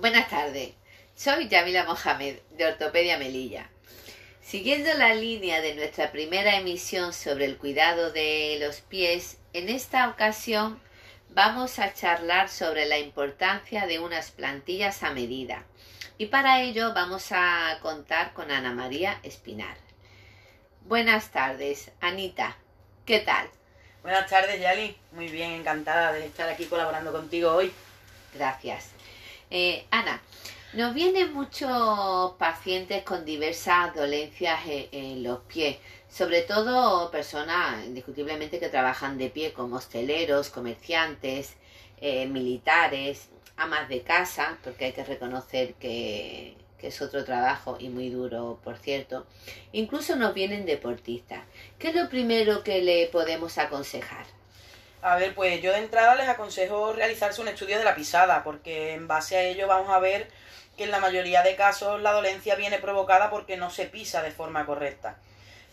Buenas tardes, soy Yamila Mohamed de Ortopedia Melilla. Siguiendo la línea de nuestra primera emisión sobre el cuidado de los pies, en esta ocasión vamos a charlar sobre la importancia de unas plantillas a medida. Y para ello vamos a contar con Ana María Espinar. Buenas tardes, Anita. ¿Qué tal? Buenas tardes, Yali. Muy bien, encantada de estar aquí colaborando contigo hoy. Gracias. Eh, Ana, nos vienen muchos pacientes con diversas dolencias en, los pies, sobre todo personas indiscutiblemente que trabajan de pie como hosteleros, comerciantes, eh, militares, amas de casa, porque hay que reconocer que, que es otro trabajo y muy duro, por cierto. Incluso nos vienen deportistas. ¿Qué es lo primero que le podemos aconsejar? A ver, pues yo de entrada les aconsejo realizarse un estudio de la pisada, porque en base a ello vamos a ver que en la mayoría de casos la dolencia viene provocada porque no se pisa de forma correcta.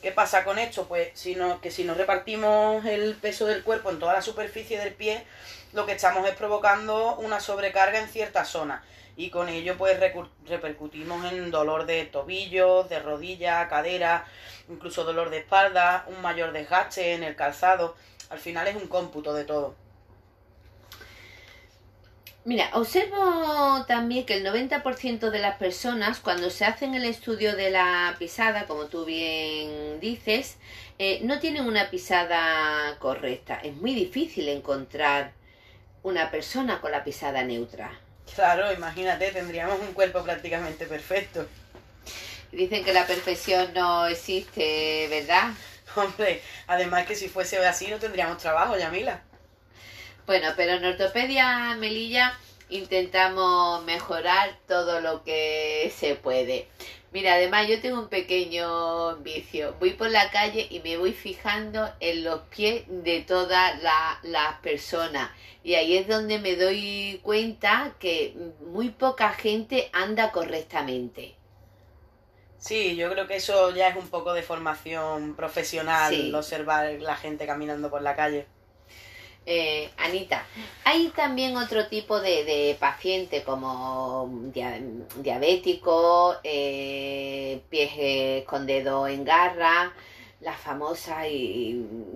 ¿Qué pasa con esto? Pues si que si no repartimos el peso del cuerpo en toda la superficie del pie, lo que estamos es provocando una sobrecarga en ciertas zonas y con ello pues repercutimos en dolor de tobillos, de rodilla, cadera, incluso dolor de espalda, un mayor desgaste en el calzado. Al final es un cómputo de todo. Mira, observo también que el 90% de las personas cuando se hacen el estudio de la pisada, como tú bien dices, eh, no tienen una pisada correcta. Es muy difícil encontrar una persona con la pisada neutra. Claro, imagínate, tendríamos un cuerpo prácticamente perfecto. Dicen que la perfección no existe, ¿verdad? Hombre, además que si fuese así no tendríamos trabajo, Yamila. Bueno, pero en Ortopedia Melilla intentamos mejorar todo lo que se puede. Mira, además yo tengo un pequeño vicio. Voy por la calle y me voy fijando en los pies de todas las personas. Y ahí es donde me doy cuenta que muy poca gente anda correctamente. Sí, yo creo que eso ya es un poco de formación profesional, observar la gente caminando por la calle. Eh, Anita, hay también otro tipo de, de paciente como diabético, eh, pies con dedo en garra, la famosa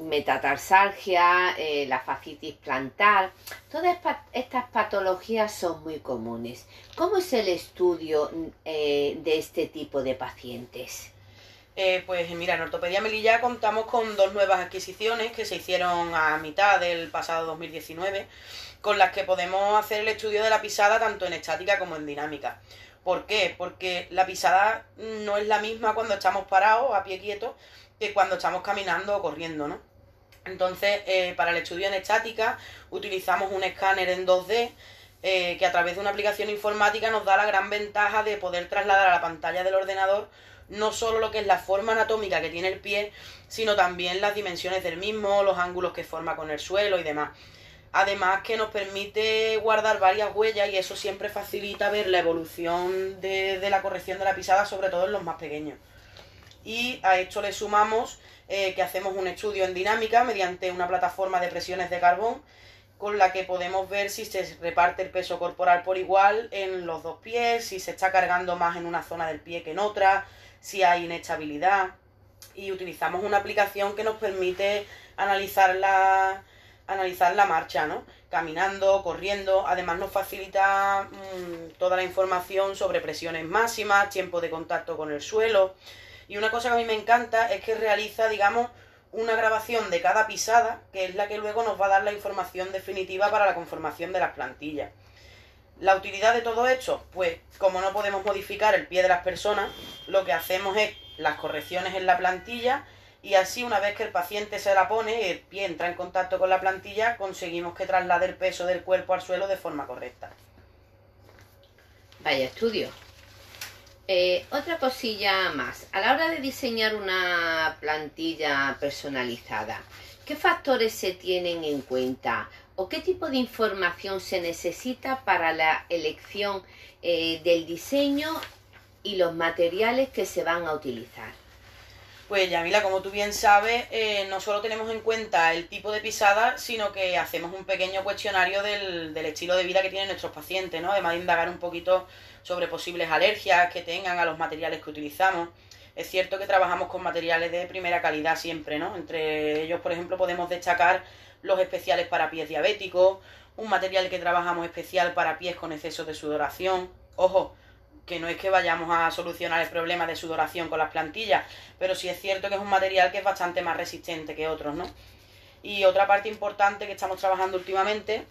metatarsalgia, eh, la fascitis plantar. Todas estas patologías son muy comunes. ¿Cómo es el estudio de este tipo de pacientes? Eh, pues mira, en Ortopedia Melilla contamos con dos nuevas adquisiciones que se hicieron a mitad del pasado 2019, con las que podemos hacer el estudio de la pisada tanto en estática como en dinámica. ¿Por qué? Porque la pisada no es la misma cuando estamos parados, a pie quieto, que cuando estamos caminando o corriendo, ¿no? Entonces, eh, para el estudio en estática utilizamos un escáner en 2D eh, que a través de una aplicación informática nos da la gran ventaja de poder trasladar a la pantalla del ordenador no solo lo que es la forma anatómica que tiene el pie, sino también las dimensiones del mismo, los ángulos que forma con el suelo y demás. Además que nos permite guardar varias huellas y eso siempre facilita ver la evolución de, la corrección de la pisada, sobre todo en los más pequeños. Y a esto le sumamos eh, que hacemos un estudio en dinámica mediante una plataforma de presiones de carbón con la que podemos ver si se reparte el peso corporal por igual en los dos pies, si se está cargando más en una zona del pie que en otra, si hay inestabilidad y utilizamos una aplicación que nos permite analizar la, analizar la marcha, ¿no? Caminando, corriendo, además nos facilita mm, toda la información sobre presiones máximas, tiempo de contacto con el suelo. Y una cosa que a mí me encanta es que realiza, digamos, una grabación de cada pisada, que es la que luego nos va a dar la información definitiva para la conformación de las plantillas. La utilidad de todo esto, pues como no podemos modificar el pie de las personas, lo que hacemos es las correcciones en la plantilla y así una vez que el paciente se la pone y el pie entra en contacto con la plantilla, conseguimos que traslade el peso del cuerpo al suelo de forma correcta. Vaya estudio. Eh, otra cosilla más. A la hora de diseñar una plantilla personalizada, ¿qué factores se tienen en cuenta? o qué tipo de información se necesita para la elección eh, del diseño y los materiales que se van a utilizar? Pues Yamila, como tú bien sabes, eh, no solo tenemos en cuenta el tipo de pisada, sino que hacemos un pequeño cuestionario del, del, estilo de vida que tienen nuestros pacientes, ¿no? Además de indagar un poquito sobre posibles alergias que tengan a los materiales que utilizamos. Es cierto que trabajamos con materiales de primera calidad siempre, ¿no? Entre ellos, por ejemplo, podemos destacar los especiales para pies diabéticos, un material que trabajamos especial para pies con exceso de sudoración. Ojo, que no es que vayamos a solucionar el problema de sudoración con las plantillas, pero sí es cierto que es un material que es bastante más resistente que otros, ¿no? Y otra parte importante que estamos trabajando últimamente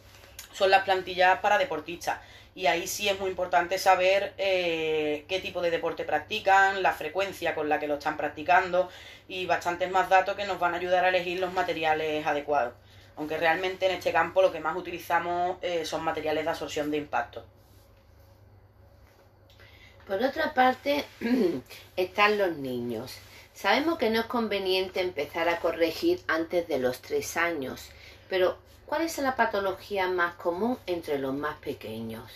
son las plantillas para deportistas. Y ahí sí es muy importante saber eh, qué tipo de deporte practican, la frecuencia con la que lo están practicando y bastantes más datos que nos van a ayudar a elegir los materiales adecuados. Aunque realmente en este campo lo que más utilizamos eh, son materiales de absorción de impacto. Por otra parte, están los niños. Sabemos que no es conveniente empezar a corregir antes de los tres años, pero ¿cuál es la patología más común entre los más pequeños?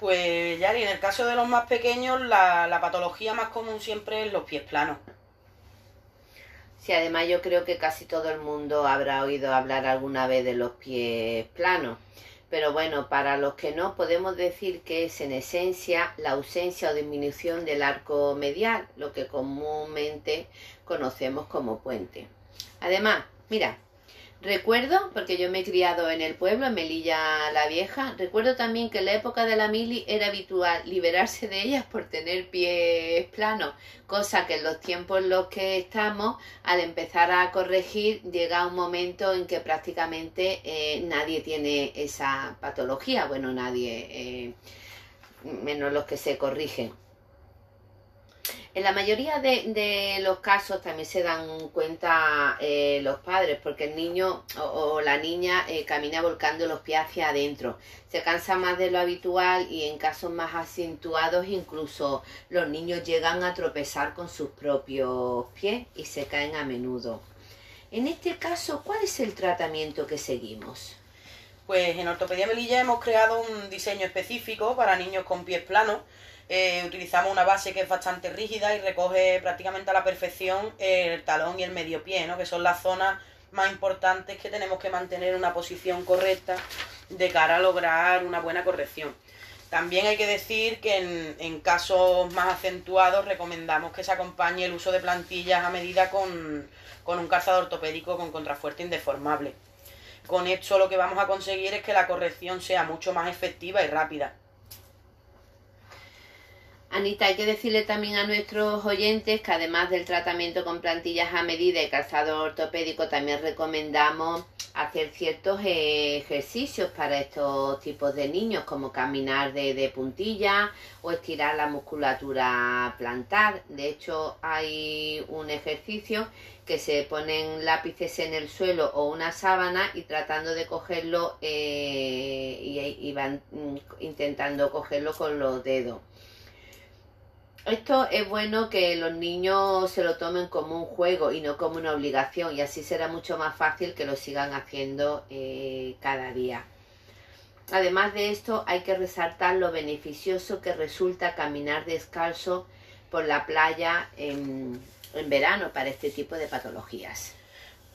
Pues Yari, en el caso de los más pequeños, la, la patología más común siempre es los pies planos. Sí, además yo creo que casi todo el mundo habrá oído hablar alguna vez de los pies planos. Pero bueno, para los que no, podemos decir que es en esencia la ausencia o disminución del arco medial, lo que comúnmente conocemos como puente. Además, mira, Recuerdo, porque yo me he criado en el pueblo, en Melilla la Vieja, recuerdo también que en la época de la mili era habitual liberarse de ellas por tener pies planos, cosa que en los tiempos en los que estamos, al empezar a corregir, llega un momento en que prácticamente eh, nadie tiene esa patología, bueno, nadie, eh, menos los que se corrigen. En la mayoría de, los casos también se dan cuenta eh, los padres, porque el niño o, la niña eh, camina volcando los pies hacia adentro. Se cansa más de lo habitual y en casos más acentuados incluso los niños llegan a tropezar con sus propios pies y se caen a menudo. En este caso, ¿cuál es el tratamiento que seguimos? Pues en Ortopedia Melilla hemos creado un diseño específico para niños con pies planos eh, utilizamos una base que es bastante rígida y recoge prácticamente a la perfección el talón y el medio pie, ¿no? que son las zonas más importantes que tenemos que mantener una posición correcta de cara a lograr una buena corrección. También hay que decir que en, en, casos más acentuados recomendamos que se acompañe el uso de plantillas a medida con, con un calzado ortopédico con contrafuerte indeformable. Con esto lo que vamos a conseguir es que la corrección sea mucho más efectiva y rápida. Anita, hay que decirle también a nuestros oyentes que además del tratamiento con plantillas a medida y calzado ortopédico, también recomendamos hacer ciertos ejercicios para estos tipos de niños, como caminar de, de puntilla o estirar la musculatura plantar. De hecho, hay un ejercicio que se ponen lápices en el suelo o una sábana y tratando de cogerlo eh, y van mm, intentando cogerlo con los dedos esto es bueno que los niños se lo tomen como un juego y no como una obligación y así será mucho más fácil que lo sigan haciendo eh, cada día. Además de esto hay que resaltar lo beneficioso que resulta caminar descalzo por la playa en, en verano para este tipo de patologías.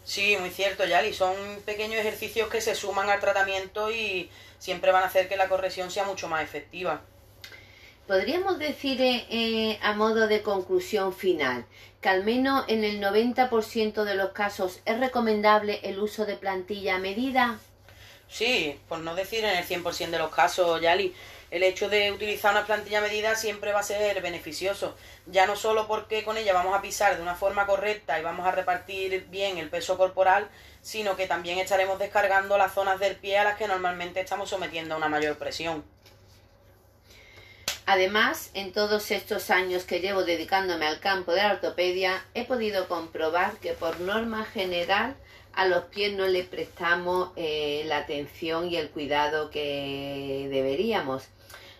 Sí, muy cierto, Yali. Son pequeños ejercicios que se suman al tratamiento y siempre van a hacer que la corrección sea mucho más efectiva. Podríamos decir eh, eh, a modo de conclusión final que al menos en el 90% de los casos es recomendable el uso de plantilla a medida. Sí, por no decir en el 100% de los casos, Yali. El hecho de utilizar una plantilla a medida siempre va a ser beneficioso, ya no solo porque con ella vamos a pisar de una forma correcta y vamos a repartir bien el peso corporal, sino que también estaremos descargando las zonas del pie a las que normalmente estamos sometiendo a una mayor presión. Además, en todos estos años que llevo dedicándome al campo de la ortopedia, he podido comprobar que por norma general a los pies no le prestamos eh, la atención y el cuidado que deberíamos.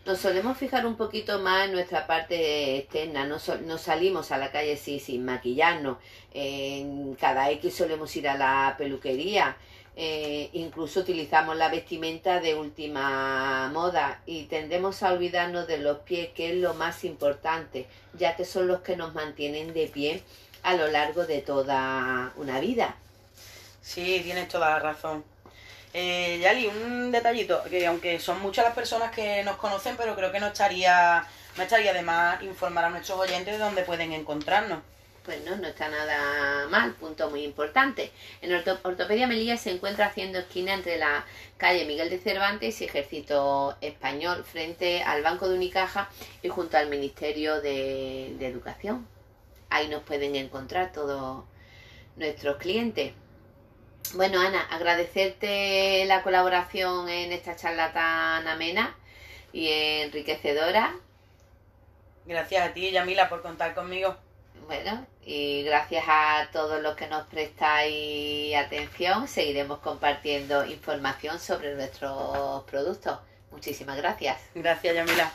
Nos solemos fijar un poquito más en nuestra parte externa, no, salimos a la calle sin maquillarnos, cada X solemos ir a la peluquería, eh, incluso utilizamos la vestimenta de última moda y tendemos a olvidarnos de los pies, que es lo más importante, ya que son los que nos mantienen de pie a lo largo de toda una vida. Sí, tienes toda la razón. Eh, Yali, un detallito, que aunque son muchas las personas que nos conocen, pero creo que no estaría, no estaría de más informar a nuestros oyentes de dónde pueden encontrarnos. Pues no, no está nada mal, punto muy importante. En Orto- Ortopedia Melilla se encuentra haciendo esquina entre la calle Miguel de Cervantes y Ejército Español, frente al Banco de Unicaja y junto al Ministerio de, de Educación. Ahí nos pueden encontrar todos nuestros clientes. Bueno, Ana, agradecerte la colaboración en esta charla tan amena y enriquecedora. Gracias a ti, Yamila, por contar conmigo. Bueno, y gracias a todos los que nos prestáis atención, seguiremos compartiendo información sobre nuestros productos. Muchísimas gracias. Gracias, Yamila.